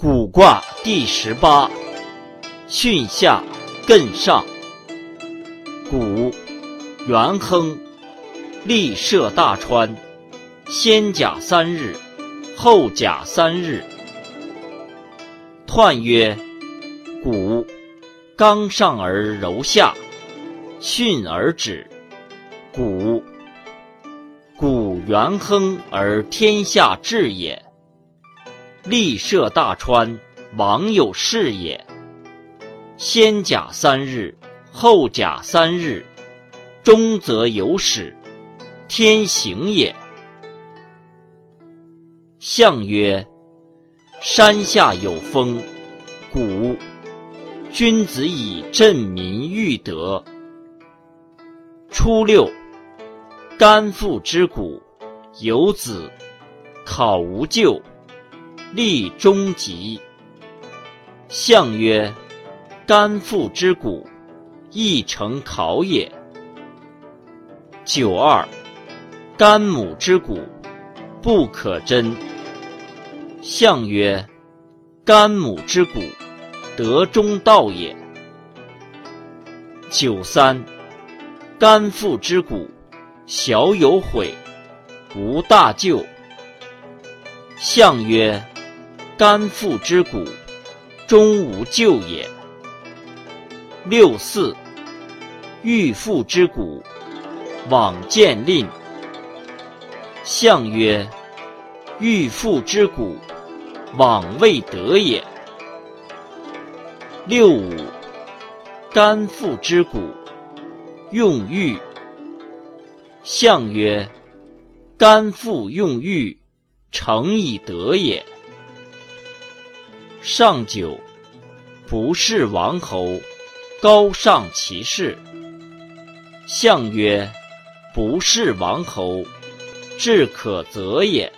卜卦第十八，巽下艮上。古，元亨，立涉大川，先甲三日，后甲三日。彖曰：谷，刚上而柔下，巽而止。谷，谷元亨而天下治也。立涉大川，王有事也。先甲三日，后甲三日，中则有始，天行也。象曰：山下有风，谷。君子以振民育德。初六，干父之谷，有子，考无咎。立中吉。象曰：干父之谷，亦成考也。九二，干母之谷，不可贞。象曰：干母之谷，得中道也。九三，干父之谷，小有悔，无大咎。象曰：干父之谷，终无咎也。六四，欲父之谷，往见吝。象曰：欲父之谷，往未得也。六五，干父之谷，用玉。象曰：干父用欲，成以德也。上九，不是王侯，高尚其事。象曰：不是王侯，至可则也。